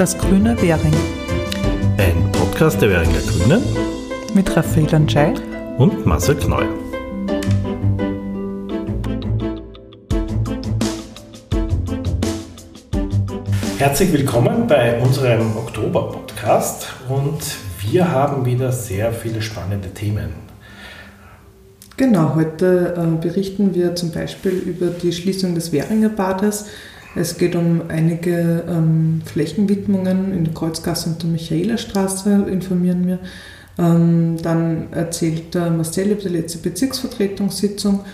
Das grüne Währing. Ein Podcast der Währinger Grünen mit Raphael Anschei und Marcel Kneu. Herzlich willkommen bei unserem Oktober-Podcast und wir haben wieder sehr viele spannende Themen. Genau, heute äh, berichten wir zum Beispiel über die Schließung des Währinger Bades. Es geht um einige ähm, Flächenwidmungen in der Kreuzgasse und der Michaelerstraße, informieren wir. Ähm, dann erzählt äh, Marcel über die letzte Bezirksvertretungssitzung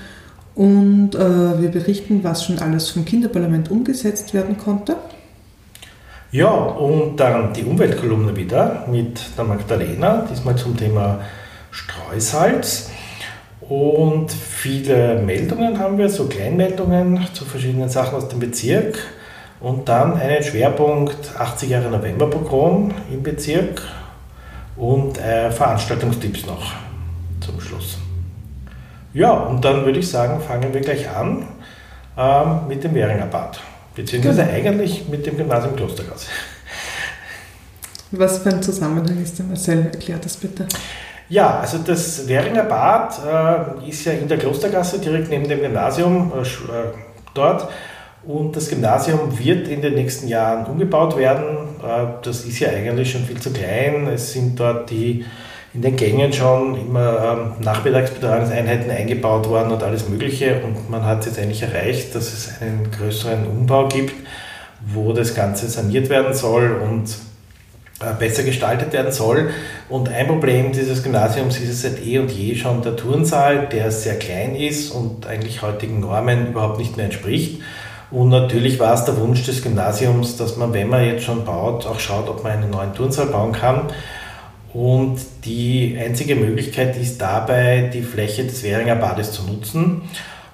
und äh, wir berichten, was schon alles vom Kinderparlament umgesetzt werden konnte. Ja, und dann die Umweltkolumne wieder mit der Magdalena, diesmal zum Thema Streusalz. Und viele Meldungen haben wir, so Kleinmeldungen zu verschiedenen Sachen aus dem Bezirk. Und dann einen Schwerpunkt 80 Jahre Novemberprogramm im Bezirk und äh, Veranstaltungstipps noch zum Schluss. Ja, und dann würde ich sagen, fangen wir gleich an ähm, mit dem Währinger Bad. Beziehungsweise genau. eigentlich mit dem Gymnasium Klostergasse. Was für ein Zusammenhang ist der Marcel? Erklär das bitte. Ja, also das Währinger Bad äh, ist ja in der Klostergasse direkt neben dem Gymnasium äh, äh, dort. Und das Gymnasium wird in den nächsten Jahren umgebaut werden. Äh, das ist ja eigentlich schon viel zu klein. Es sind dort die in den Gängen schon immer ähm, Nachmittagsbetreuungseinheiten eingebaut worden und alles Mögliche. Und man hat jetzt eigentlich erreicht, dass es einen größeren Umbau gibt, wo das Ganze saniert werden soll und besser gestaltet werden soll. Und ein Problem dieses Gymnasiums ist es seit eh und je schon der Turnsaal, der sehr klein ist und eigentlich heutigen Normen überhaupt nicht mehr entspricht. Und natürlich war es der Wunsch des Gymnasiums, dass man, wenn man jetzt schon baut, auch schaut, ob man einen neuen Turnsaal bauen kann. Und die einzige Möglichkeit ist dabei, die Fläche des Währinger Bades zu nutzen.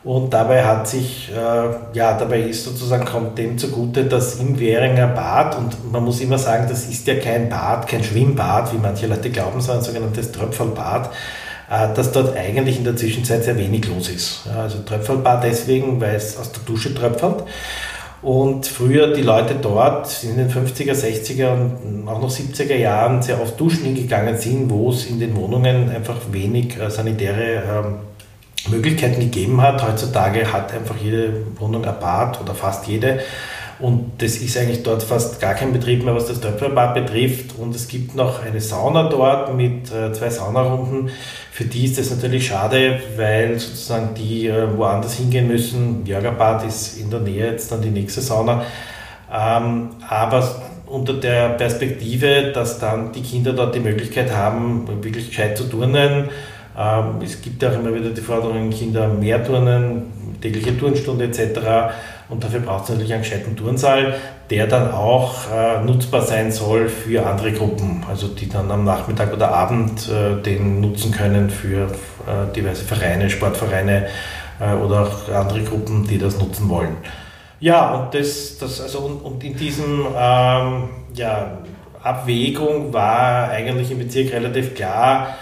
Und dabei hat sich, äh, ja, dabei ist sozusagen, kommt dem zugute, dass im Währinger Bad, und man muss immer sagen, das ist ja kein Bad, kein Schwimmbad, wie manche Leute glauben, sondern ein sogenanntes Tröpfelbad, äh, dass dort eigentlich in der Zwischenzeit sehr wenig los ist. Ja, also Tröpfelbad deswegen, weil es aus der Dusche tröpfelt. Und früher die Leute dort in den 50er, 60er und auch noch 70er Jahren sehr oft duschen hingegangen sind, wo es in den Wohnungen einfach wenig äh, sanitäre ähm, Möglichkeiten gegeben hat. Heutzutage hat einfach jede Wohnung ein Bad oder fast jede. Und das ist eigentlich dort fast gar kein Betrieb mehr, was das Töpferbad betrifft. Und es gibt noch eine Sauna dort mit äh, zwei Saunarunden. Für die ist das natürlich schade, weil sozusagen die äh, woanders hingehen müssen. Jörgerbad ist in der Nähe jetzt dann die nächste Sauna. Ähm, aber unter der Perspektive, dass dann die Kinder dort die Möglichkeit haben, wirklich gescheit zu turnen. Ähm, es gibt auch immer wieder die Forderung, Kinder mehr turnen, tägliche Turnstunde etc. Und dafür braucht es natürlich einen gescheiten Turnsaal, der dann auch äh, nutzbar sein soll für andere Gruppen, also die dann am Nachmittag oder Abend äh, den nutzen können für äh, diverse Vereine, Sportvereine äh, oder auch andere Gruppen, die das nutzen wollen. Ja, und, das, das, also, und, und in diesem ähm, ja, Abwägung war eigentlich im Bezirk relativ klar,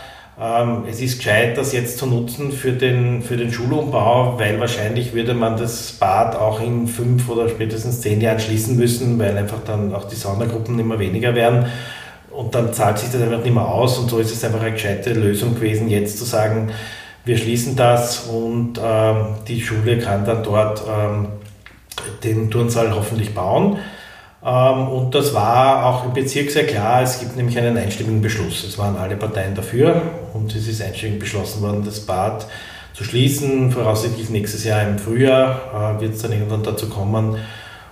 es ist gescheit, das jetzt zu nutzen für den, für den Schulumbau, weil wahrscheinlich würde man das Bad auch in fünf oder spätestens zehn Jahren schließen müssen, weil einfach dann auch die Saunagruppen immer weniger werden. Und dann zahlt sich das einfach nicht mehr aus. Und so ist es einfach eine gescheite Lösung gewesen, jetzt zu sagen, wir schließen das und ähm, die Schule kann dann dort ähm, den Turnsaal hoffentlich bauen. Ähm, und das war auch im Bezirk sehr klar. Es gibt nämlich einen einstimmigen Beschluss. Es waren alle Parteien dafür und es ist einstimmig beschlossen worden, das Bad zu schließen. Voraussichtlich nächstes Jahr im Frühjahr äh, wird es dann irgendwann dazu kommen.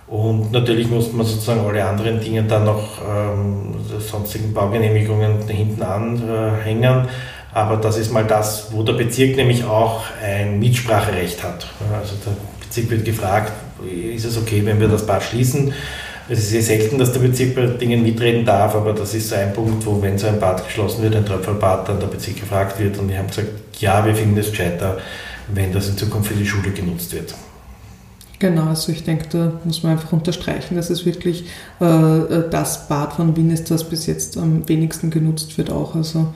Und natürlich musste man sozusagen alle anderen Dinge dann noch, ähm, sonstigen Baugenehmigungen hinten anhängen. Aber das ist mal das, wo der Bezirk nämlich auch ein Mitspracherecht hat. Also der Bezirk wird gefragt, ist es okay, wenn wir das Bad schließen? Es ist sehr selten, dass der Bezirk bei Dingen mitreden darf, aber das ist so ein Punkt, wo, wenn so ein Bad geschlossen wird, ein Tröpfelbad, dann der Bezirk gefragt wird und wir haben gesagt, ja, wir finden es gescheiter, wenn das in Zukunft für die Schule genutzt wird. Genau, also ich denke, da muss man einfach unterstreichen, dass es wirklich äh, äh, das Bad von Wien ist, das bis jetzt am wenigsten genutzt wird auch. Also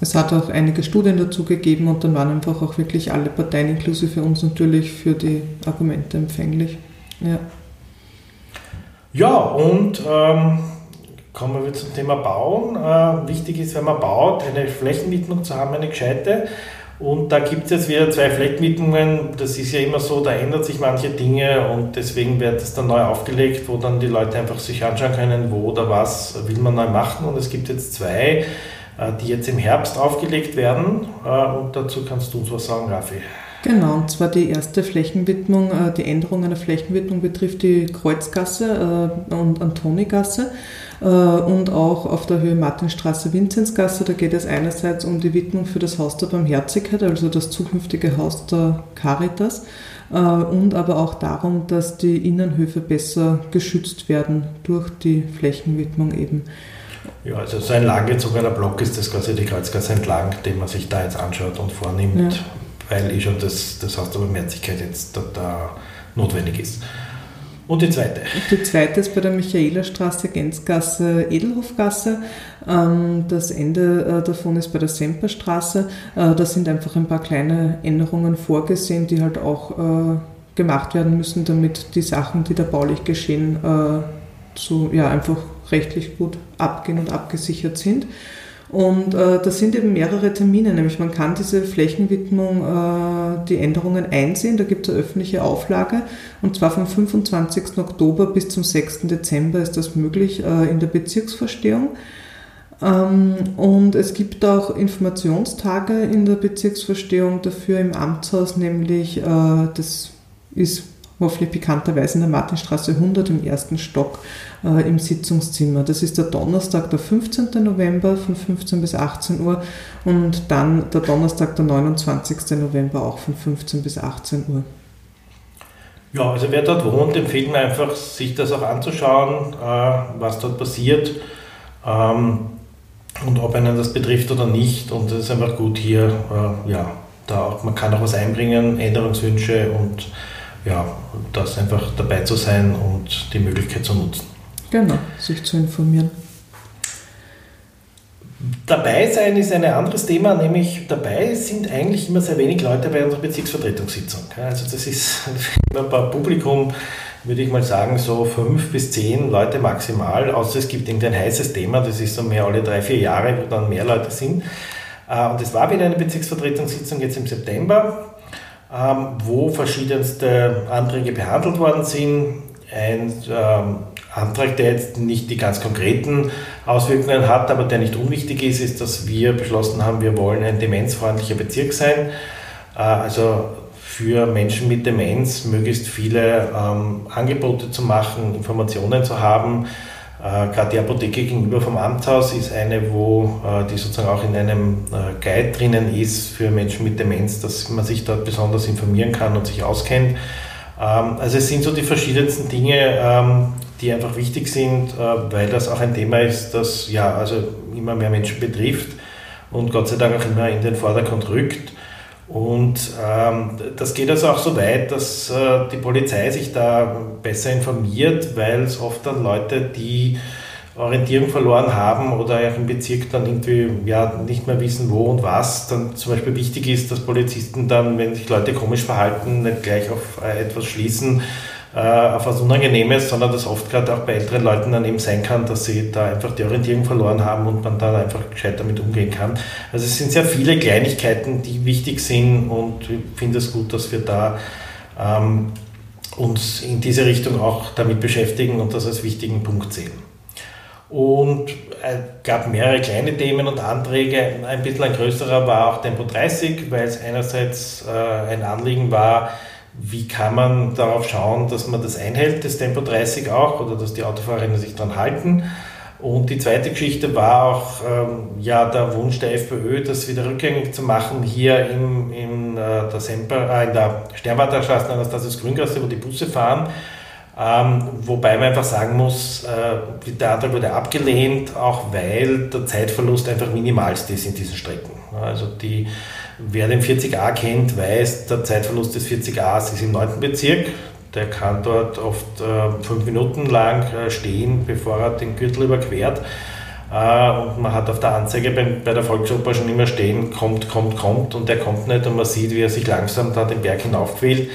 es hat auch einige Studien dazu gegeben und dann waren einfach auch wirklich alle Parteien, inklusive uns natürlich, für die Argumente empfänglich. Ja. Ja, und ähm, kommen wir zum Thema Bauen. Äh, wichtig ist, wenn man baut, eine Flächenwidmung zu haben, eine gescheite. Und da gibt es jetzt wieder zwei Flächenwidmungen. Das ist ja immer so, da ändern sich manche Dinge und deswegen wird es dann neu aufgelegt, wo dann die Leute einfach sich anschauen können, wo oder was will man neu machen. Und es gibt jetzt zwei, äh, die jetzt im Herbst aufgelegt werden. Äh, und dazu kannst du uns was sagen, Raffi. Genau, und zwar die erste Flächenwidmung, äh, die Änderung einer Flächenwidmung betrifft die Kreuzgasse und Antonigasse. Äh, und auch auf der Höhe Martinstraße Vinzenzgasse. Da geht es einerseits um die Widmung für das Haus der Barmherzigkeit, also das zukünftige Haus der Caritas, äh, und aber auch darum, dass die Innenhöfe besser geschützt werden durch die Flächenwidmung eben. Ja, also so ein langgezogener Block ist das quasi die Kreuzgasse entlang, den man sich da jetzt anschaut und vornimmt, ja. Weil eh schon das, das Haus der Barmherzigkeit jetzt da, da notwendig ist. Und die zweite? Die zweite ist bei der Michaelerstraße, Gänzgasse, Edelhofgasse. Ähm, das Ende äh, davon ist bei der Semperstraße. Äh, da sind einfach ein paar kleine Änderungen vorgesehen, die halt auch äh, gemacht werden müssen, damit die Sachen, die da baulich geschehen, so ja, einfach rechtlich gut abgehen und abgesichert sind. Und äh, das sind eben mehrere Termine, nämlich man kann diese Flächenwidmung, äh, die Änderungen einsehen, da gibt es eine öffentliche Auflage und zwar vom 25. Oktober bis zum 6. Dezember ist das möglich äh, in der Bezirksverstehung. Ähm, und es gibt auch Informationstage in der Bezirksverstehung dafür im Amtshaus, nämlich äh, das ist hoffentlich bekannterweise in der Martinstraße 100 im ersten Stock äh, im Sitzungszimmer. Das ist der Donnerstag, der 15. November von 15 bis 18 Uhr und dann der Donnerstag, der 29. November auch von 15 bis 18 Uhr. Ja, also wer dort wohnt, empfiehlt mir einfach, sich das auch anzuschauen, äh, was dort passiert ähm, und ob einen das betrifft oder nicht. Und es ist einfach gut hier, äh, ja, da auch, man kann auch was einbringen, Änderungswünsche und ja, das einfach dabei zu sein und die Möglichkeit zu nutzen. Genau, sich zu informieren. Dabei sein ist ein anderes Thema, nämlich dabei sind eigentlich immer sehr wenig Leute bei unserer Bezirksvertretungssitzung. Also das ist ein Publikum, würde ich mal sagen, so fünf bis zehn Leute maximal, außer es gibt irgendein heißes Thema, das ist so mehr alle drei, vier Jahre, wo dann mehr Leute sind. Äh, und es war wieder eine Bezirksvertretungssitzung jetzt im September ähm, wo verschiedenste Anträge behandelt worden sind. Ein ähm, Antrag, der jetzt nicht die ganz konkreten Auswirkungen hat, aber der nicht unwichtig ist, ist, dass wir beschlossen haben, wir wollen ein demenzfreundlicher Bezirk sein. Äh, also für Menschen mit Demenz möglichst viele ähm, Angebote zu machen, Informationen zu haben, äh, Gerade die Apotheke gegenüber vom Amtshaus ist eine, wo äh, die sozusagen auch in einem äh, Guide drinnen ist für Menschen mit Demenz, dass man sich dort besonders informieren kann und sich auskennt. Ähm, also es sind so die verschiedensten Dinge, ähm, die einfach wichtig sind, äh, weil das auch ein Thema ist, das ja also immer mehr Menschen betrifft und Gott sei Dank auch immer in den Vordergrund rückt. Und ähm, das geht also auch so weit, dass äh, die Polizei sich da besser informiert, weil es oft dann Leute, die Orientierung verloren haben oder auch im Bezirk dann irgendwie ja, nicht mehr wissen, wo und was, dann zum Beispiel wichtig ist, dass Polizisten dann, wenn sich Leute komisch verhalten, nicht gleich auf äh, etwas schließen, äh, auf was Unangenehmes, sondern dass oft gerade auch bei älteren Leuten dann eben sein kann, dass sie da einfach die Orientierung verloren haben und man dann einfach gescheit damit umgehen kann. Also es sind sehr viele Kleinigkeiten, die wichtig sind und ich finde es gut, dass wir da ähm, uns in diese Richtung auch damit beschäftigen und das als wichtigen Punkt sehen. Und es äh, gab mehrere kleine Themen und Anträge. Ein bisschen ein größerer war auch Tempo 30, weil es einerseits äh, ein Anliegen war, wie kann man darauf schauen, dass man das einhält, das Tempo 30 auch, oder dass die Autofahrerinnen sich daran halten. Und die zweite Geschichte war auch ähm, ja, der Wunsch der FPÖ, das wieder rückgängig zu machen, hier im, in, äh, der, Semper, äh, in der Sternwarterstraße, Anastasius Grüngasse, wo die Busse fahren. Ähm, wobei man einfach sagen muss, äh, der Antrag wurde abgelehnt, auch weil der Zeitverlust einfach minimalst ist in diesen Strecken. Also die Wer den 40a kennt, weiß, der Zeitverlust des 40as ist im 9. Bezirk. Der kann dort oft äh, fünf Minuten lang äh, stehen, bevor er den Gürtel überquert. Äh, und man hat auf der Anzeige bei, bei der Volksoper schon immer stehen, kommt, kommt, kommt und der kommt nicht und man sieht, wie er sich langsam da den Berg hinaufquält.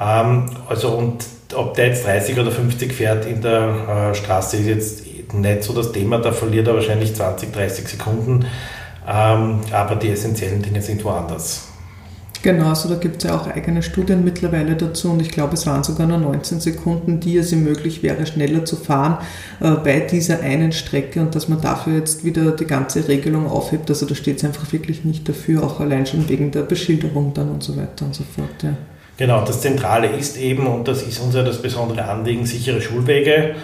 Ähm, also und ob der jetzt 30 oder 50 fährt in der äh, Straße ist jetzt nicht so das Thema, da verliert er wahrscheinlich 20, 30 Sekunden, ähm, aber die essentiellen Dinge sind woanders. Genau, also da gibt es ja auch eigene Studien mittlerweile dazu und ich glaube, es waren sogar nur 19 Sekunden, die es ihm möglich wäre, schneller zu fahren äh, bei dieser einen Strecke und dass man dafür jetzt wieder die ganze Regelung aufhebt. Also da steht es einfach wirklich nicht dafür, auch allein schon wegen der Beschilderung dann und so weiter und so fort. Ja. Genau, das Zentrale ist eben, und das ist unser das besondere Anliegen, sichere Schulwege.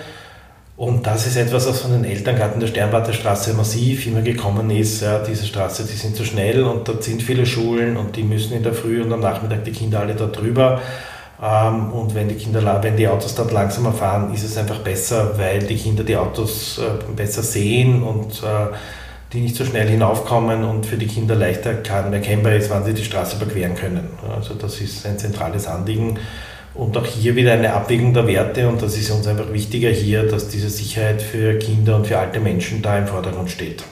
Und das ist etwas, was von den Eltern gerade in der Sternwarter Straße massiv immer gekommen ist. Ja, diese Straße, die sind zu schnell und dort sind viele Schulen und die müssen in der Früh und am Nachmittag die Kinder alle dort drüber. Ähm, und wenn die Kinder, wenn die Autos dort langsamer fahren, ist es einfach besser, weil die Kinder die Autos äh, besser sehen und äh, die nicht so schnell hinaufkommen und für die Kinder leichter erkennbar ist, wann sie die Straße überqueren können. Also das ist ein zentrales Anliegen. Und auch hier wieder eine Abwägung der Werte und das ist uns einfach wichtiger hier, dass diese Sicherheit für Kinder und für alte Menschen da im Vordergrund steht.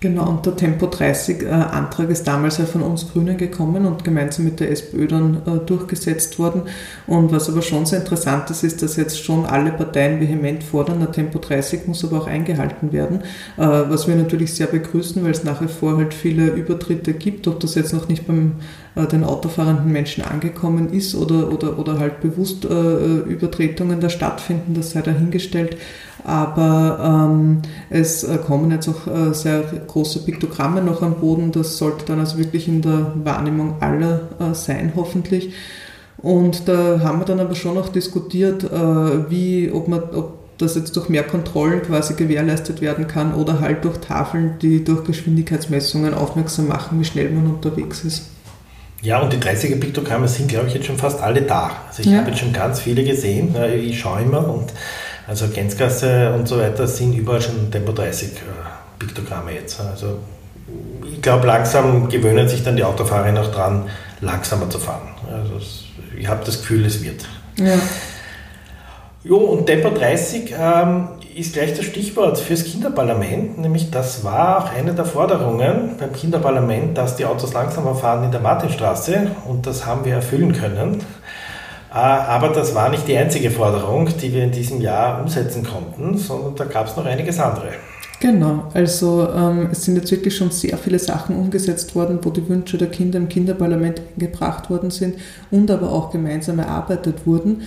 Genau, und der Tempo 30-Antrag äh, ist damals ja von uns Grünen gekommen und gemeinsam mit der SPÖ dann äh, durchgesetzt worden. Und was aber schon sehr interessant ist, ist, dass jetzt schon alle Parteien vehement fordern, der Tempo 30 muss aber auch eingehalten werden, äh, was wir natürlich sehr begrüßen, weil es nach wie vor halt viele Übertritte gibt, ob das jetzt noch nicht beim den autofahrenden Menschen angekommen ist oder, oder, oder halt bewusst äh, Übertretungen da stattfinden, das sei dahingestellt. Aber ähm, es äh, kommen jetzt auch äh, sehr große Piktogramme noch am Boden. Das sollte dann also wirklich in der Wahrnehmung aller äh, sein, hoffentlich. Und da haben wir dann aber schon noch diskutiert, äh, wie, ob man, ob das jetzt durch mehr Kontrollen quasi gewährleistet werden kann oder halt durch Tafeln, die durch Geschwindigkeitsmessungen aufmerksam machen, wie schnell man unterwegs ist. Ja, und die 30er Piktogramme sind, glaube ich, jetzt schon fast alle da. Also ich ja. habe jetzt schon ganz viele gesehen. Ich schaue immer und also Gänzgasse und so weiter sind überall schon Tempo 30 äh, Piktogramme jetzt. Also ich glaube, langsam gewöhnen sich dann die Autofahrer noch dran, langsamer zu fahren. Also ich habe das Gefühl, es wird. Ja. Jo, und Tempo 30 ähm, ist gleich das Stichwort fürs Kinderparlament, nämlich das war auch eine der Forderungen beim Kinderparlament, dass die Autos langsamer fahren in der Martinstraße und das haben wir erfüllen können. Äh, aber das war nicht die einzige Forderung, die wir in diesem Jahr umsetzen konnten, sondern da gab es noch einiges andere. Genau, also ähm, es sind jetzt wirklich schon sehr viele Sachen umgesetzt worden, wo die Wünsche der Kinder im Kinderparlament gebracht worden sind und aber auch gemeinsam erarbeitet wurden.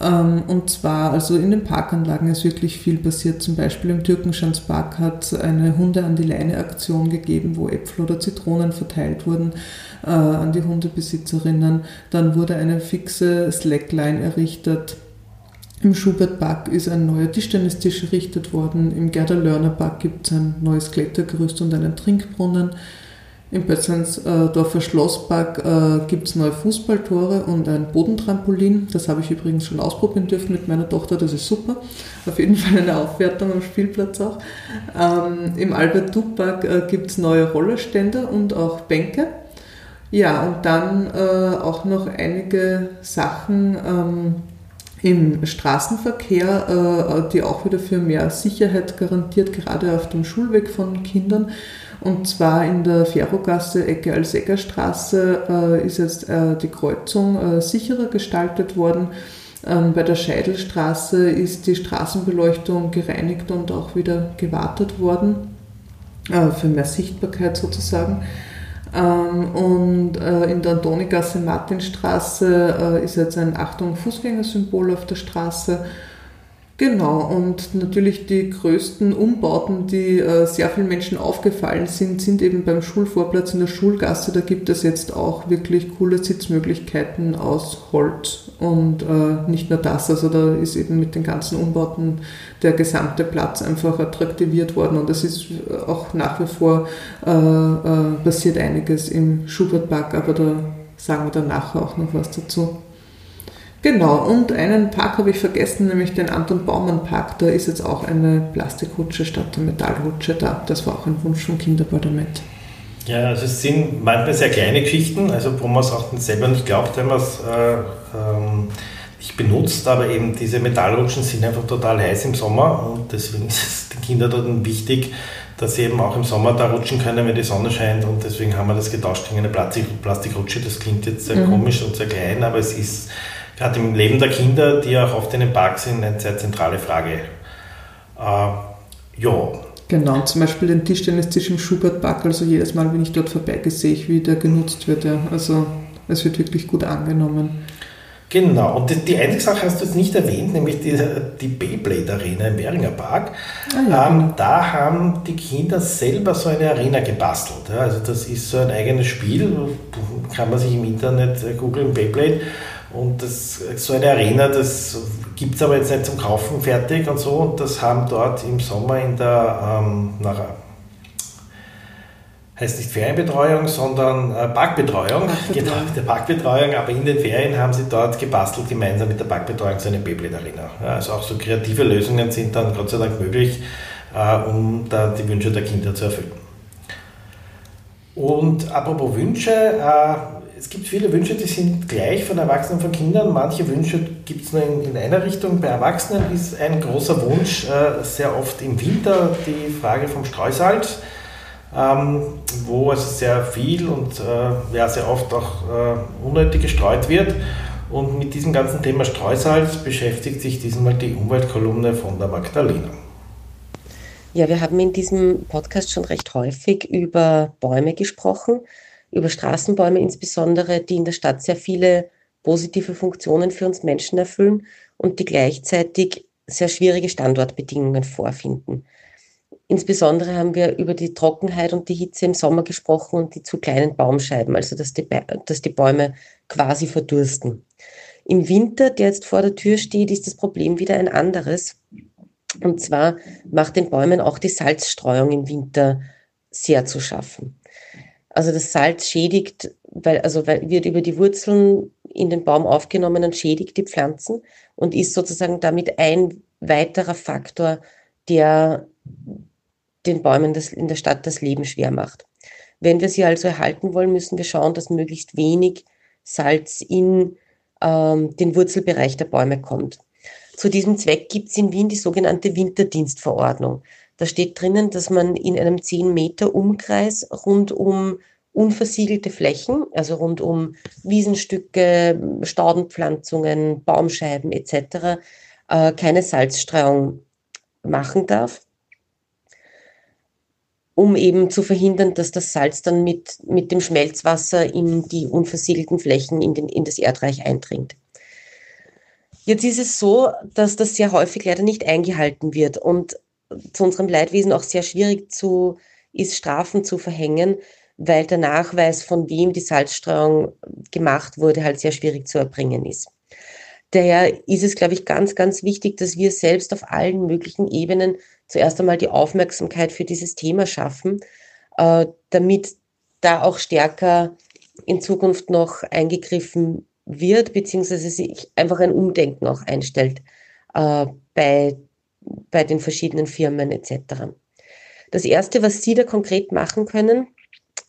Ähm, und zwar, also in den Parkanlagen ist wirklich viel passiert. Zum Beispiel im Türkenschanzpark hat es eine Hunde an die Leine Aktion gegeben, wo Äpfel oder Zitronen verteilt wurden äh, an die Hundebesitzerinnen. Dann wurde eine fixe Slackline errichtet. Im Schubertpark ist ein neuer Tischtennistisch errichtet worden. Im Gerda Lörner Park gibt es ein neues Klettergerüst und einen Trinkbrunnen. Im Pötzleinsdorfer Schlosspark äh, gibt es neue Fußballtore und ein Bodentrampolin. Das habe ich übrigens schon ausprobieren dürfen mit meiner Tochter, das ist super. Auf jeden Fall eine Aufwertung am Spielplatz auch. Ähm, Im Albert-Duck-Park äh, gibt es neue Rollerstände und auch Bänke. Ja, und dann äh, auch noch einige Sachen ähm, im Straßenverkehr, äh, die auch wieder für mehr Sicherheit garantiert, gerade auf dem Schulweg von Kindern. Und zwar in der Ferrogasse, Ecke Alseggerstraße, äh, ist jetzt äh, die Kreuzung äh, sicherer gestaltet worden. Ähm, bei der Scheidelstraße ist die Straßenbeleuchtung gereinigt und auch wieder gewartet worden, äh, für mehr Sichtbarkeit sozusagen. Ähm, und äh, in der Antonigasse Martinstraße äh, ist jetzt ein Achtung Fußgängersymbol auf der Straße. Genau, und natürlich die größten Umbauten, die äh, sehr vielen Menschen aufgefallen sind, sind eben beim Schulvorplatz in der Schulgasse. Da gibt es jetzt auch wirklich coole Sitzmöglichkeiten aus Holz und äh, nicht nur das, also da ist eben mit den ganzen Umbauten der gesamte Platz einfach attraktiviert worden und es ist auch nach wie vor äh, äh passiert einiges im Schubertpark, aber da sagen wir dann nachher auch noch was dazu. Genau, und einen Park habe ich vergessen, nämlich den Anton Baumann Park. Da ist jetzt auch eine Plastikrutsche statt der Metallrutsche da. Das war auch ein Wunsch vom Kinderparlament. Ja, also es sind manchmal sehr kleine Geschichten, also wo man es auch selber nicht glaubt, wenn man es äh, ähm, nicht benutzt, aber eben diese Metallrutschen sind einfach total heiß im Sommer und deswegen ist es den Kindern dort wichtig, dass sie eben auch im Sommer da rutschen können, wenn die Sonne scheint und deswegen haben wir das getauscht gegen eine Plastik Plastikrutsche. Das klingt jetzt sehr mhm. komisch und sehr klein, aber es ist gerade im Leben der Kinder, die auch oft in den Park sind, eine sehr zentrale Frage. Äh, ja. Genau, zum Beispiel den Tischtennistisch im Schubertpark, also jedes Mal, wenn ich dort vorbeigehe, sehe ich, wie der genutzt wird. Ja. Also es wird wirklich gut angenommen. Genau, und die, die einzige Sache hast du jetzt nicht erwähnt, nämlich die, die Beyblade Arena im Währinger Park. Ah, ja, ähm, genau. Da haben die Kinder selber so eine Arena gebastelt. Ja. Also das ist so ein eigenes Spiel, kann man sich im Internet äh, googeln, Beyblade. Und das, so eine Arena, das gibt es aber jetzt nicht zum Kaufen fertig und so. Und das haben dort im Sommer in der, ähm, nach heißt nicht Ferienbetreuung, sondern äh, Parkbetreuung. Genau, der Parkbetreuung, aber in den Ferien haben sie dort gebastelt, gemeinsam mit der Parkbetreuung so eine Beyblade Arena. Ja, also auch so kreative Lösungen sind dann Gott sei Dank möglich, äh, um da die Wünsche der Kinder zu erfüllen. Und apropos Wünsche, äh, es gibt viele Wünsche, die sind gleich von Erwachsenen und von Kindern. Manche Wünsche gibt es nur in, in, einer Richtung. Bei Erwachsenen ist ein großer Wunsch äh, sehr oft im Winter die Frage vom Streusalz ähm, wo also sehr viel und äh, ja, sehr oft auch äh, unnötig gestreut wird. Und mit diesem ganzen Thema Streusalz beschäftigt sich diesmal die Umweltkolumne von der Magdalena. Ja, wir haben in diesem Podcast schon recht häufig über Bäume gesprochen, über Straßenbäume insbesondere, die in der Stadt sehr viele positive Funktionen für uns Menschen erfüllen und die gleichzeitig sehr schwierige Standortbedingungen vorfinden. Insbesondere haben wir über die Trockenheit und die Hitze im Sommer gesprochen und die zu kleinen Baumscheiben, also dass die, dass die Bäume quasi verdursten. Im Winter, der jetzt vor der Tür steht, ist das Problem wieder ein anderes. Und zwar macht den Bäumen auch die Salzstreuung im Winter sehr zu schaffen. Also das Salz schädigt, weil, also weil wird über die Wurzeln in den Baum aufgenommen und schädigt die Pflanzen und ist sozusagen damit ein weiterer Faktor, der den Bäumen das, in der Stadt das Leben schwer macht. Wenn wir sie also erhalten wollen, müssen wir schauen, dass möglichst wenig Salz in ähm, den Wurzelbereich der Bäume kommt. Zu diesem Zweck gibt es in Wien die sogenannte Winterdienstverordnung. Da steht drinnen, dass man in einem 10 Meter Umkreis rund um unversiegelte Flächen, also rund um Wiesenstücke, Staudenpflanzungen, Baumscheiben etc., äh, keine Salzstreuung machen darf um eben zu verhindern, dass das Salz dann mit, mit dem Schmelzwasser in die unversiegelten Flächen in, den, in das Erdreich eindringt. Jetzt ist es so, dass das sehr häufig leider nicht eingehalten wird und zu unserem Leidwesen auch sehr schwierig zu, ist, Strafen zu verhängen, weil der Nachweis, von wem die Salzstreuung gemacht wurde, halt sehr schwierig zu erbringen ist. Daher ist es, glaube ich, ganz, ganz wichtig, dass wir selbst auf allen möglichen Ebenen zuerst einmal die Aufmerksamkeit für dieses Thema schaffen, äh, damit da auch stärker in Zukunft noch eingegriffen wird, beziehungsweise sich einfach ein Umdenken auch einstellt äh, bei, bei den verschiedenen Firmen etc. Das Erste, was Sie da konkret machen können,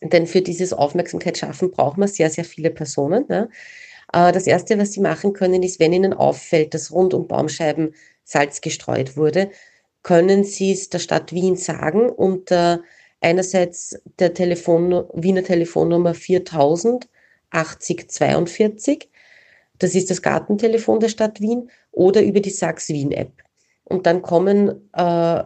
denn für dieses Aufmerksamkeit schaffen braucht man sehr, sehr viele Personen. Ne? Das Erste, was Sie machen können, ist, wenn Ihnen auffällt, dass rund um Baumscheiben Salz gestreut wurde, können Sie es der Stadt Wien sagen unter einerseits der Telefon, Wiener Telefonnummer 4000 80 42. Das ist das Gartentelefon der Stadt Wien oder über die Sachs Wien App. Und dann kommen äh,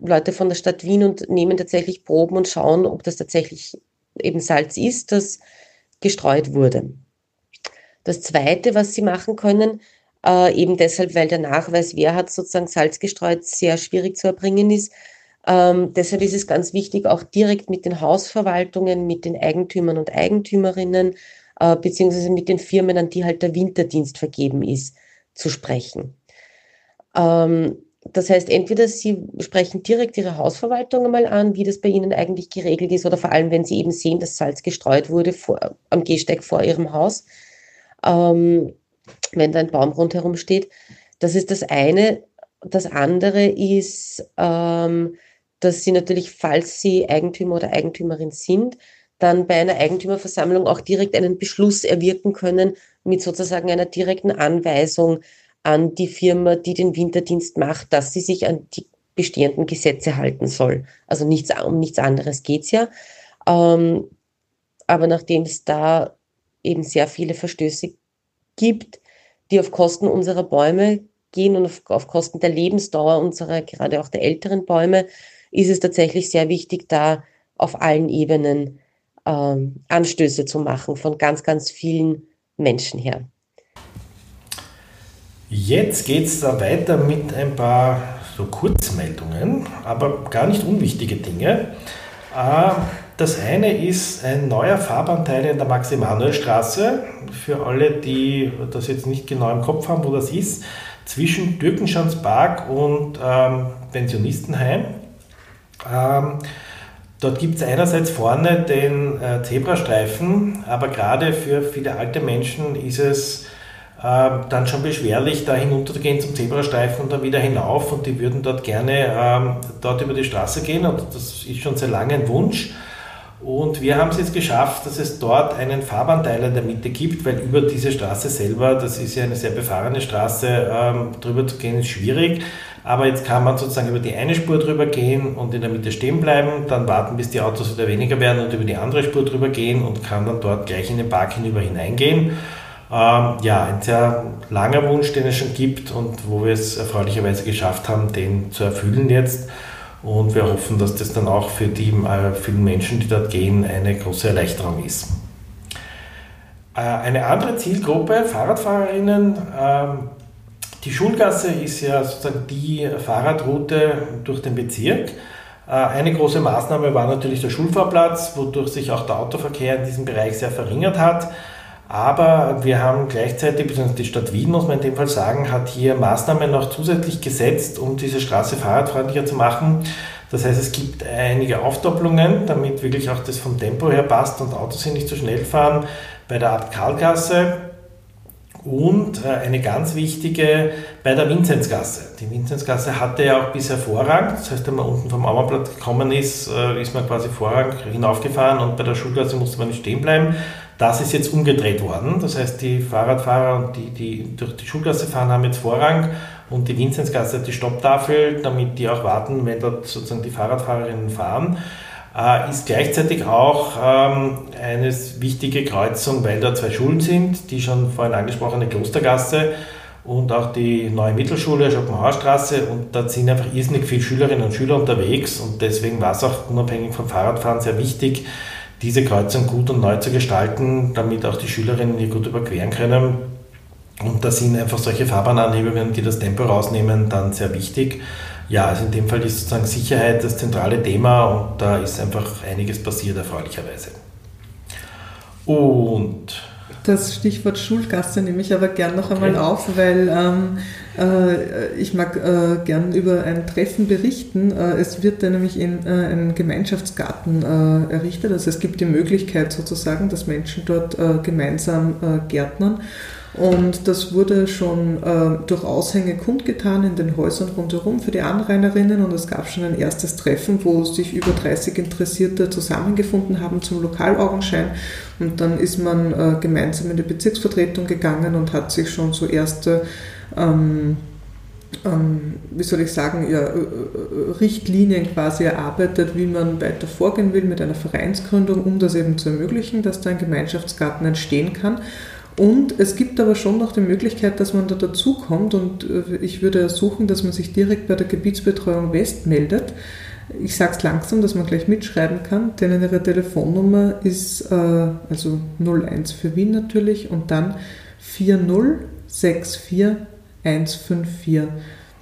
Leute von der Stadt Wien und nehmen tatsächlich Proben und schauen, ob das tatsächlich eben Salz ist, das gestreut wurde. Das Zweite, was Sie machen können, äh, eben deshalb, weil der Nachweis, wer hat sozusagen Salz gestreut, sehr schwierig zu erbringen ist. Ähm, deshalb ist es ganz wichtig, auch direkt mit den Hausverwaltungen, mit den Eigentümern und Eigentümerinnen, äh, beziehungsweise mit den Firmen, an die halt der Winterdienst vergeben ist, zu sprechen. Ähm, das heißt, entweder Sie sprechen direkt Ihre Hausverwaltung einmal an, wie das bei Ihnen eigentlich geregelt ist, oder vor allem, wenn Sie eben sehen, dass Salz gestreut wurde vor, am Gehsteig vor Ihrem Haus. Ähm, wenn da ein Baum rundherum steht. Das ist das eine. Das andere ist, ähm, dass Sie natürlich, falls Sie Eigentümer oder Eigentümerin sind, dann bei einer Eigentümerversammlung auch direkt einen Beschluss erwirken können mit sozusagen einer direkten Anweisung an die Firma, die den Winterdienst macht, dass sie sich an die bestehenden Gesetze halten soll. Also nichts, um nichts anderes geht's ja. Ähm, aber nachdem es da eben sehr viele Verstöße gibt, die auf Kosten unserer Bäume gehen und auf, auf Kosten der Lebensdauer unserer, gerade auch der älteren Bäume, ist es tatsächlich sehr wichtig, da auf allen Ebenen ähm, Anstöße zu machen von ganz, ganz vielen Menschen her. Jetzt geht es weiter mit ein paar so Kurzmeldungen, aber gar nicht unwichtige Dinge. Äh, das eine ist ein neuer Fahrbahnteil in der Max-Emanuel-Straße. Für alle, die das jetzt nicht genau im Kopf haben, wo das ist, zwischen Türkenschanzpark und ähm, Pensionistenheim. Ähm, Dort gibt es einerseits vorne den äh, Zebrastreifen, aber gerade für viele alte Menschen ist es dann schon beschwerlich, da hinunterzugehen zum Zebrastreifen und dann wieder hinauf und die würden dort gerne ähm, dort über die Straße gehen und das ist schon sehr lange ein Wunsch. Und wir haben es jetzt geschafft, dass es dort einen Fahrbahnteil in der Mitte gibt, weil über diese Straße selber, das ist ja eine sehr befahrene Straße, ähm, drüber zu gehen ist schwierig. Aber jetzt kann man sozusagen über die eine Spur drüber gehen und in der Mitte stehen bleiben, dann warten, bis die Autos wieder weniger werden und über die andere Spur drüber gehen und kann dann dort gleich in den Park hinüber hineingehen. Ähm, ja, ein sehr langer Wunsch, den es schon gibt und wo wir es erfreulicherweise geschafft haben, den zu erfüllen jetzt. Und wir hoffen, dass das dann auch für die äh, vielen Menschen, die dort gehen, eine große Erleichterung ist. Äh, eine andere Zielgruppe, Fahrradfahrerinnen, ähm, die Schulgasse ist ja sozusagen die Fahrradroute durch den Bezirk. Äh, eine große Maßnahme war natürlich der Schulfahrplatz, wodurch sich auch der Autoverkehr in diesem Bereich sehr verringert hat. Aber wir haben gleichzeitig, beziehungsweise die Stadt Wien, muss man in dem Fall sagen, hat hier Maßnahmen noch zusätzlich gesetzt, um diese Straße fahrradfreundlicher zu machen. Das heißt, es gibt einige Aufdoppelungen, damit wirklich auch das vom Tempo her passt und Autos hier nicht so schnell fahren. Bei der Abt Karlgasse und äh, eine ganz wichtige bei der Vinzenzgasse. Die Vinzenzgasse hatte ja auch bisher Vorrang, das heißt, wenn man unten vom Auerblatt gekommen ist, äh, ist man quasi Vorrang hinaufgefahren und bei der Schulgasse musste man nicht stehen bleiben. Das ist jetzt umgedreht worden. Das heißt, die Fahrradfahrer und die, die durch die Schulgasse fahren, haben jetzt Vorrang und die Vinzenzgasse hat die Stopptafel, damit die auch warten, wenn dort sozusagen die Fahrradfahrerinnen fahren. Äh, ist gleichzeitig auch ähm, eine wichtige Kreuzung, weil da zwei Schulen sind, die schon vorhin angesprochene Klostergasse und auch die neue Mittelschule Schopenhauerstraße und da sind einfach irrsinnig viele Schülerinnen und Schüler unterwegs und deswegen war es auch unabhängig vom Fahrradfahren sehr wichtig, diese Kreuzung gut und neu zu gestalten, damit auch die Schülerinnen hier gut überqueren können. Und da sind einfach solche Fahrbahnanhebungen, die das Tempo rausnehmen, dann sehr wichtig. Ja, also in dem Fall ist sozusagen Sicherheit das zentrale Thema und da ist einfach einiges passiert, erfreulicherweise. Und das Stichwort Schulgasse nehme ich aber gern noch einmal okay. auf, weil ähm, äh, ich mag äh, gern über ein Treffen berichten. Äh, es wird da nämlich in äh, ein Gemeinschaftsgarten äh, errichtet. Also es gibt die Möglichkeit sozusagen, dass Menschen dort äh, gemeinsam gärtnern. Und das wurde schon äh, durch Aushänge kundgetan in den Häusern rundherum für die Anrainerinnen und es gab schon ein erstes Treffen, wo sich über 30 Interessierte zusammengefunden haben zum Lokalaugenschein und dann ist man äh, gemeinsam in die Bezirksvertretung gegangen und hat sich schon so erste ähm, ähm, wie soll ich sagen, ja, äh, äh, Richtlinien quasi erarbeitet, wie man weiter vorgehen will mit einer Vereinsgründung, um das eben zu ermöglichen, dass da ein Gemeinschaftsgarten entstehen kann. Und es gibt aber schon noch die Möglichkeit, dass man da dazukommt und äh, ich würde ersuchen, dass man sich direkt bei der Gebietsbetreuung West meldet. Ich sage es langsam, dass man gleich mitschreiben kann, denn ihre Telefonnummer ist äh, also 01 für Wien natürlich und dann 4064154.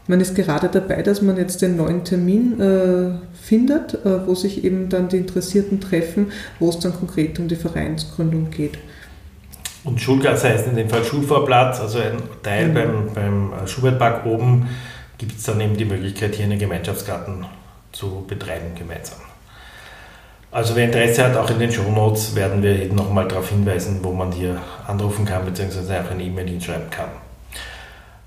Man ist gerade dabei, dass man jetzt den neuen Termin äh, findet, äh, wo sich eben dann die Interessierten treffen, wo es dann konkret um die Vereinsgründung geht. Und Schulgasse heißt in dem Fall Schulvorplatz, also ein Teil mhm. beim, beim äh, Schubertpark oben gibt es dann eben die Möglichkeit, hier einen Gemeinschaftsgarten zu betreiben gemeinsam. Also wer Interesse hat, auch in den Shownotes werden wir eben nochmal darauf hinweisen, wo man hier anrufen kann, beziehungsweise auch eine E-Mail hinschreiben kann.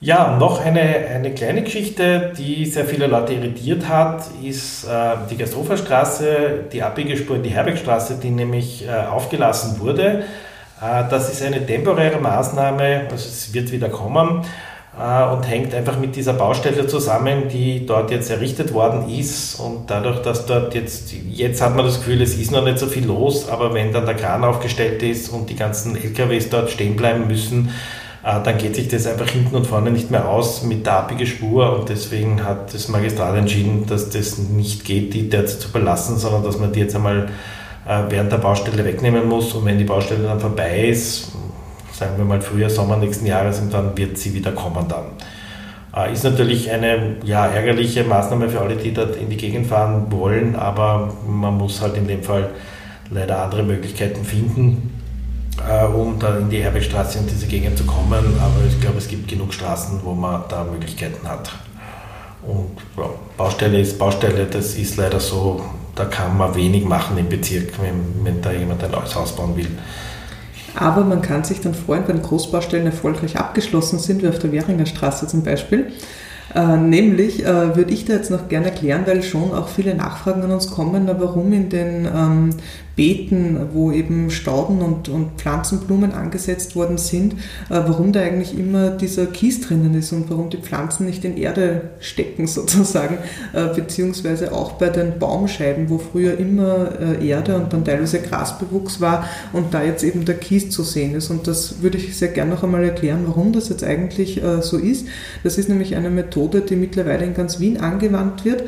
Ja, noch eine, eine kleine Geschichte, die sehr viele Leute irritiert hat, ist äh, die Gastroferstraße, die Abbiegerspur in die Herbergstraße, die nämlich äh, aufgelassen wurde. Äh, das ist eine temporäre Maßnahme, also es wird wieder kommen äh, und hängt einfach mit dieser Baustelle zusammen, die dort jetzt errichtet worden ist. Und dadurch, dass dort jetzt, jetzt hat man das Gefühl, es ist noch nicht so viel los, aber wenn dann der Kran aufgestellt ist und die ganzen LKWs dort stehen bleiben müssen, dann geht sich das einfach hinten und vorne nicht mehr aus mit der abige Spur und deswegen hat das Magistrat entschieden, dass das nicht geht, die derzeit zu belassen, sondern dass man die jetzt einmal äh, während der Baustelle wegnehmen muss und wenn die Baustelle dann vorbei ist, sagen wir mal Frühjahr, Sommer nächsten Jahres, dann wird sie wieder kommen dann. Äh, ist natürlich eine ja, ärgerliche Maßnahme für alle, die dort in die Gegend fahren wollen, aber man muss halt in dem Fall leider andere Möglichkeiten finden, äh, um dann in die Herbergstraße und diese Gegend zu kommen. Aber ich glaube, es gibt genug Straßen, wo man da Möglichkeiten hat. Und ja, Baustelle ist Baustelle, das ist leider so, da kann man wenig machen im Bezirk, wenn, wenn da jemand ein neues Haus bauen will. Aber man kann sich dann freuen, wenn Großbaustellen erfolgreich abgeschlossen sind, wie auf der Währinger Straße zum Beispiel. Äh, nämlich äh, würde ich da jetzt noch gerne erklären, weil schon auch viele Nachfragen an uns kommen, warum in den ähm, Beeten, wo eben Stauden und, und Pflanzenblumen angesetzt worden sind, äh, warum da eigentlich immer dieser Kies drinnen ist und warum die Pflanzen nicht in Erde stecken sozusagen, äh, beziehungsweise auch bei den Baumscheiben, wo früher immer äh, Erde und dann teilweise Grasbewuchs war und da jetzt eben der Kies zu sehen ist. Und das würde ich sehr gerne noch einmal erklären, warum das jetzt eigentlich so ist. Das ist nämlich eine Methode, die mittlerweile in ganz Wien angewandt wird,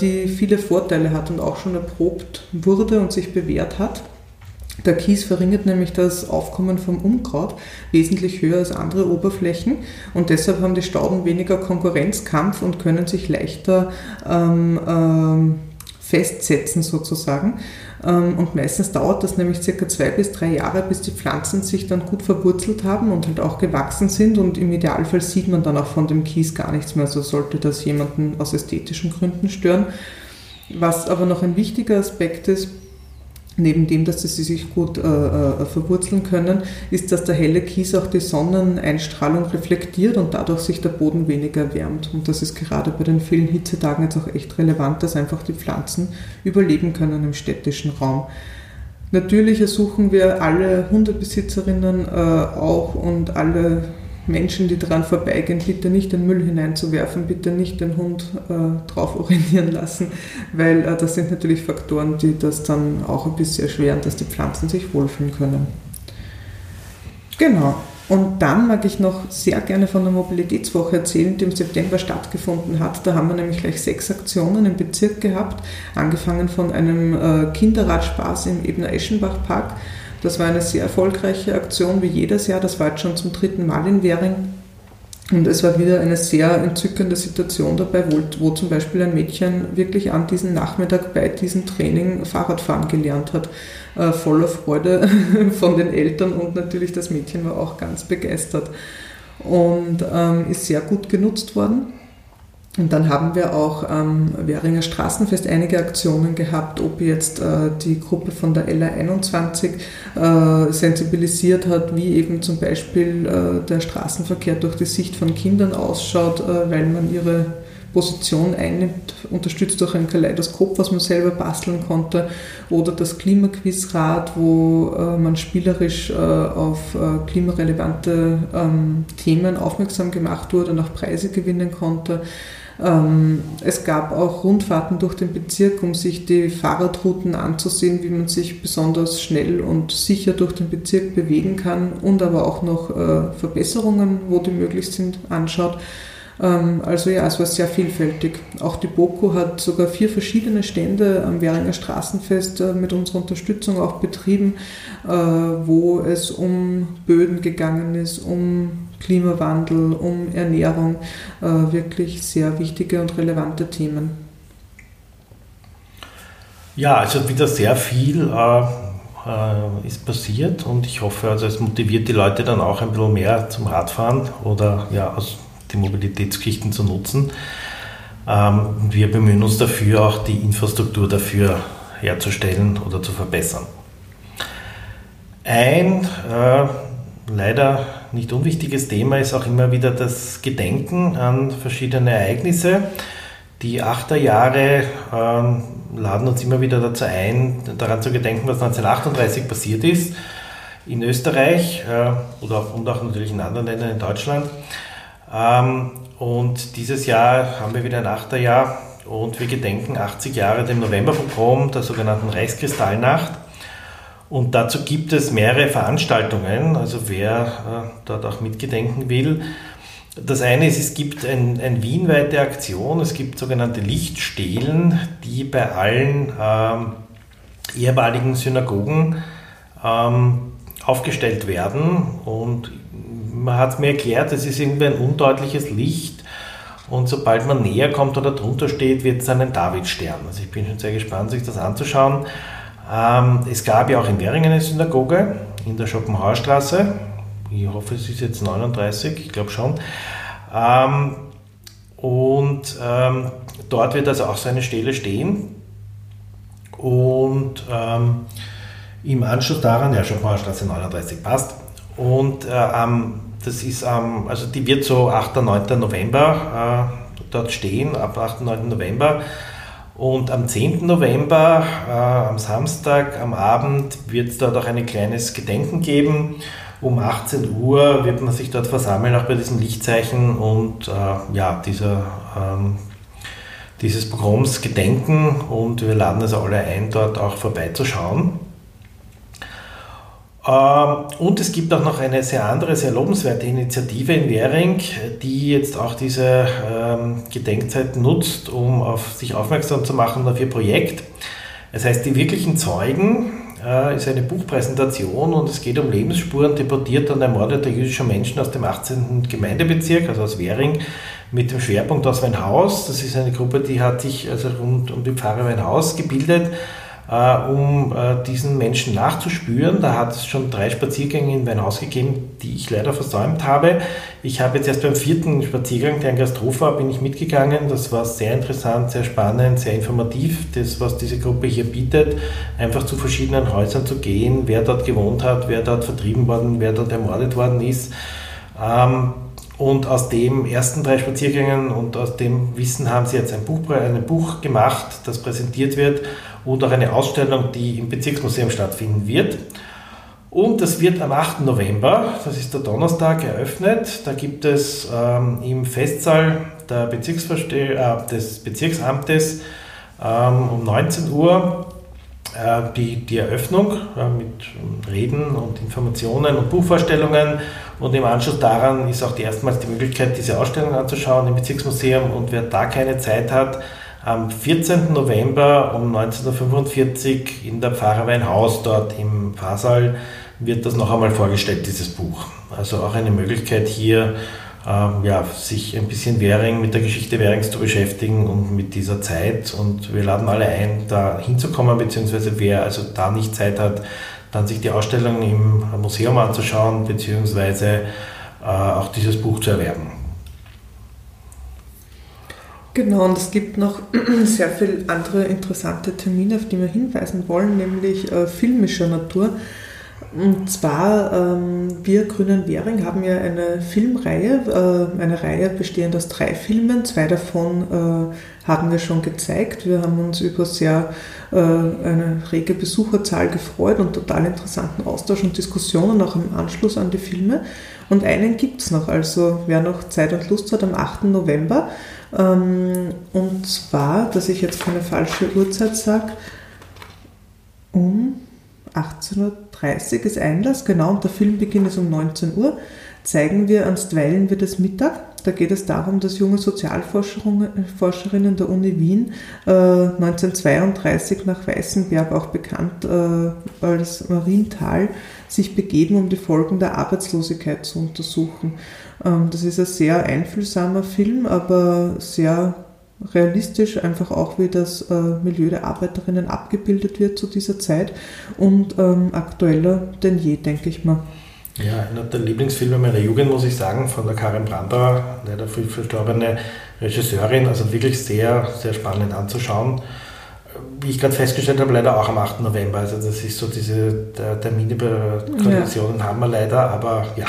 die viele Vorteile hat und auch schon erprobt wurde und sich bewährt hat. Der Kies verringert nämlich das Aufkommen vom Unkraut wesentlich höher als andere Oberflächen und deshalb haben die Stauden weniger Konkurrenzkampf und können sich leichter ähm, ähm, festsetzen sozusagen. Ähm, und meistens dauert das nämlich circa zwei bis drei Jahre, bis die Pflanzen sich dann gut verwurzelt haben und halt auch gewachsen sind und im Idealfall sieht man dann auch von dem Kies gar nichts mehr, so sollte das jemanden aus ästhetischen Gründen stören. Was aber noch ein wichtiger Aspekt ist, neben dem, dass sie sich gut äh, äh, verwurzeln können, ist, dass der helle Kies auch die Sonneneinstrahlung reflektiert und dadurch sich der Boden weniger wärmt. Und das ist gerade bei den vielen Hitzetagen jetzt auch echt relevant, dass einfach die Pflanzen überleben können im städtischen Raum. Natürlich ersuchen wir alle Hundebesitzerinnen äh, auch und alle Menschen, die daran vorbeigehen, bitte nicht den Müll hineinzuwerfen, bitte nicht den Hund äh, drauf urinieren lassen, weil äh, das sind natürlich Faktoren, die das dann auch ein bisschen erschweren, dass die Pflanzen sich wohlfühlen können. Genau. Und dann mag ich noch sehr gerne von der Mobilitätswoche erzählen, die im September stattgefunden hat. Da haben wir nämlich gleich sechs Aktionen im Bezirk gehabt, angefangen von einem äh, Kinderradspaß im Ebner Eschenbach Park das war eine sehr erfolgreiche Aktion, wie jedes Jahr. Das war jetzt schon zum dritten Mal in Währing. Und es war wieder eine sehr entzückende Situation dabei, wo, wo, zum Beispiel ein Mädchen wirklich an diesem Nachmittag bei diesem Training Fahrradfahren gelernt hat. Äh, voller Freude von den Eltern und natürlich das Mädchen war auch ganz begeistert und ähm, ist sehr gut genutzt worden. Und dann haben wir auch am Währinger Straßenfest einige Aktionen gehabt, ob jetzt äh, die Gruppe von der LA21 äh, sensibilisiert hat, wie eben zum Beispiel äh, der Straßenverkehr durch die Sicht von Kindern ausschaut, weil man ihre Position einnimmt, unterstützt durch ein Kaleidoskop, was man selber basteln konnte, oder das Klimaquizrad, wo man spielerisch auf klimarelevante ähm, Themen aufmerksam gemacht wurde und auch Preise gewinnen konnte. Ähm, es gab auch Rundfahrten durch den Bezirk, um sich die Fahrradrouten anzusehen, wie man sich besonders schnell und sicher durch den Bezirk bewegen kann und aber auch noch äh, Verbesserungen, wo die möglich sind, anschaut. Ähm, also ja, es war sehr vielfältig. Auch die BOKU hat sogar vier verschiedene Stände am Währinger Straßenfest äh, mit unserer Unterstützung auch betrieben, äh, wo es um Böden gegangen ist, um Klimawandel, um Ernährung, äh, wirklich sehr wichtige und relevante Themen. Ja, also wieder sehr viel äh, äh, ist passiert und ich hoffe, also es motiviert die Leute dann auch ein bisschen mehr zum Radfahren oder ja, aus die Mobilitätspflichten zu nutzen. Ähm, wir bemühen uns dafür, auch die Infrastruktur dafür herzustellen oder zu verbessern. Ein äh, leider nicht unwichtiges Thema ist auch immer wieder das Gedenken an verschiedene Ereignisse. Die Achterjahre ähm, laden uns immer wieder dazu ein, daran zu gedenken, was 1938 passiert ist in Österreich äh, oder, und auch natürlich in anderen Ländern in Deutschland. Ähm, und dieses Jahr haben wir wieder ein Achterjahr und wir gedenken 80 Jahre dem Novemberpogrom, der sogenannten Reichskristallnacht. Und dazu gibt es mehrere Veranstaltungen, also wer äh, dort auch mitgedenken will. Das eine ist, es gibt ein, eine wienweite Aktion, es gibt sogenannte Lichtstelen, die bei allen ähm, ehemaligen Synagogen ähm, aufgestellt werden. Und man hat es mir erklärt, es ist irgendwie ein undeutliches Licht. Und sobald man näher kommt oder drunter steht, wird es einen Davidstern. Also ich bin schon sehr gespannt, sich das anzuschauen. Ähm, es gab ja auch in Währingen eine Synagoge in der Schopenhauerstraße. Ich hoffe, es ist jetzt 39, ich glaube schon. Ähm, und ähm, dort wird also auch so eine Stele stehen. Und ähm, im Anschluss daran, ja, Schopenhauerstraße 39 passt. Und äh, das ist, also die wird so 8. 9. November äh, dort stehen, ab 8. 9. November. Und am 10. November, äh, am Samstag, am Abend, wird es dort auch ein kleines Gedenken geben. Um 18 Uhr wird man sich dort versammeln, auch bei diesem Lichtzeichen und äh, ja, dieser, ähm, dieses Programms gedenken. Und wir laden also alle ein, dort auch vorbeizuschauen. Ähm, und es gibt auch noch eine sehr andere, sehr lobenswerte Initiative in Währing, die jetzt auch diese ähm, Gedenkzeit nutzt, um auf sich aufmerksam zu machen auf ihr Projekt. Es heißt, die wirklichen Zeugen äh, ist eine Buchpräsentation und es geht um Lebensspuren deportierter und ermordeter jüdischer Menschen aus dem 18. Gemeindebezirk, also aus Währing, mit dem Schwerpunkt aus Weinhaus. Das ist eine Gruppe, die hat sich also rund um die Pfarre Weinhaus gebildet um äh, diesen Menschen nachzuspüren. Da hat es schon drei Spaziergänge in mein Haus gegeben, die ich leider versäumt habe. Ich habe jetzt erst beim vierten Spaziergang, der in Gasthof bin ich mitgegangen. Das war sehr interessant, sehr spannend, sehr informativ, das, was diese Gruppe hier bietet. Einfach zu verschiedenen Häusern zu gehen, wer dort gewohnt hat, wer dort vertrieben worden, wer dort ermordet worden ist. Ähm, und aus den ersten drei Spaziergängen und aus dem Wissen haben sie jetzt ein Buch, ein Buch gemacht, das präsentiert wird und auch eine Ausstellung, die im Bezirksmuseum stattfinden wird. Und das wird am 8. November, das ist der Donnerstag, eröffnet. Da gibt es ähm, im Festsaal äh, des Bezirksamtes ähm, um 19 Uhr äh, die, die Eröffnung äh, mit Reden und Informationen und Buchvorstellungen. Und im Anschluss daran ist auch die erstmals die Möglichkeit, diese Ausstellung anzuschauen im Bezirksmuseum. Und wer da keine Zeit hat, am 14. November um 19.45 Uhr in der Pfarrerweinhaus dort im Pfarrsaal wird das noch einmal vorgestellt, dieses Buch. Also auch eine Möglichkeit hier, ähm, ja, sich ein bisschen Währing, mit der Geschichte Währings zu beschäftigen und mit dieser Zeit. Und wir laden alle ein, da hinzukommen, beziehungsweise wer also da nicht Zeit hat, dann sich die Ausstellung im Museum anzuschauen, beziehungsweise äh, auch dieses Buch zu erwerben. Genau, und es gibt noch sehr viele andere interessante Termine, auf die wir hinweisen wollen, nämlich äh, filmischer Natur. Und zwar, ähm, wir Grünen Währing haben ja eine Filmreihe, äh, eine Reihe bestehend aus drei Filmen. Zwei davon äh, haben wir schon gezeigt. Wir haben uns über sehr äh, eine rege Besucherzahl gefreut und total interessanten Austausch und Diskussionen auch im Anschluss an die Filme. Und einen gibt es noch, also wer noch Zeit und Lust hat, am 8. November und zwar, dass ich jetzt keine falsche Uhrzeit sage, um 18.30 Uhr ist Einlass, genau, und der Filmbeginn ist um 19 Uhr. Zeigen wir anstweilen wird es Mittag. Da geht es darum, dass junge Sozialforscherinnen der Uni Wien äh, 1932 nach Weißenberg, auch bekannt äh, als Marienthal, sich begeben, um die Folgen der Arbeitslosigkeit zu untersuchen. Ähm, das ist ein sehr einfühlsamer Film, aber sehr realistisch, einfach auch wie das äh, Milieu der Arbeiterinnen abgebildet wird zu dieser Zeit und ähm, aktueller denn je, denke ich mal. Ja, einer der Lieblingsfilme meiner Jugend, muss ich sagen, von der Karin Brandauer, leider viel verstorbene Regisseurin, also wirklich sehr, sehr spannend anzuschauen. Wie ich gerade festgestellt habe, leider auch am 8. November. Also das ist so diese Termine bei Konditionen ja. haben wir leider, aber ja,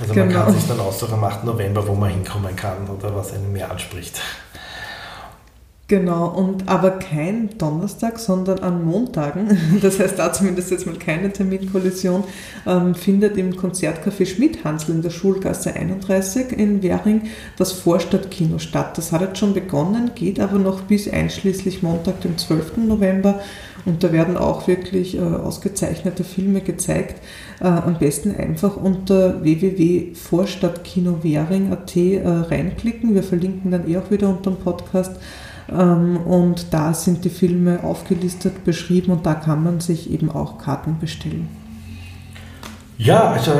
also genau. man kann sich dann aussuchen am 8. November, wo man hinkommen kann oder was einen mehr anspricht. Genau, und aber kein Donnerstag, sondern an Montagen, das heißt da zumindest jetzt mal keine Terminkollision, ähm, findet im Konzertcafé Schmidt-Hansl in der Schulgasse 31 in Währing das Vorstadtkino statt. Das hat jetzt schon begonnen, geht aber noch bis einschließlich Montag, dem 12. November und da werden auch wirklich äh, ausgezeichnete Filme gezeigt. Äh, am besten einfach unter www.vorstadtkinowähring.at äh, reinklicken. Wir verlinken dann eh auch wieder unter dem Podcast. Ähm, und da sind die Filme aufgelistet, beschrieben und da kann man sich eben auch Karten bestellen. Ja, also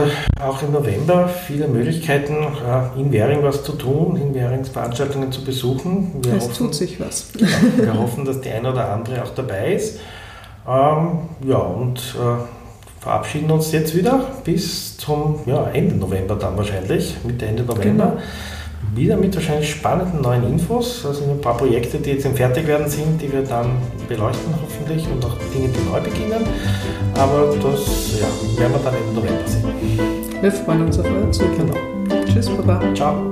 auch im November viele Möglichkeiten, äh, in Währing was zu tun, in Währings Veranstaltungen zu besuchen. Wir es hoffen, tut sich was. Genau, wir hoffen, dass die eine oder andere auch dabei ist. Ähm, ja, und äh, verabschieden uns jetzt wieder bis zum ja, Ende November dann wahrscheinlich, Mitte Ende November. Genau wieder mit wahrscheinlich spannenden neuen Infos. Also ein paar Projekte, die jetzt im Fertigwerden sind, die wir dann beleuchten hoffentlich und auch Dinge, die neu beginnen. Aber das ja, werden wir dann im November sehen. Wir freuen uns auf euer Zuhören. Genau. Tschüss, Baba. Ciao.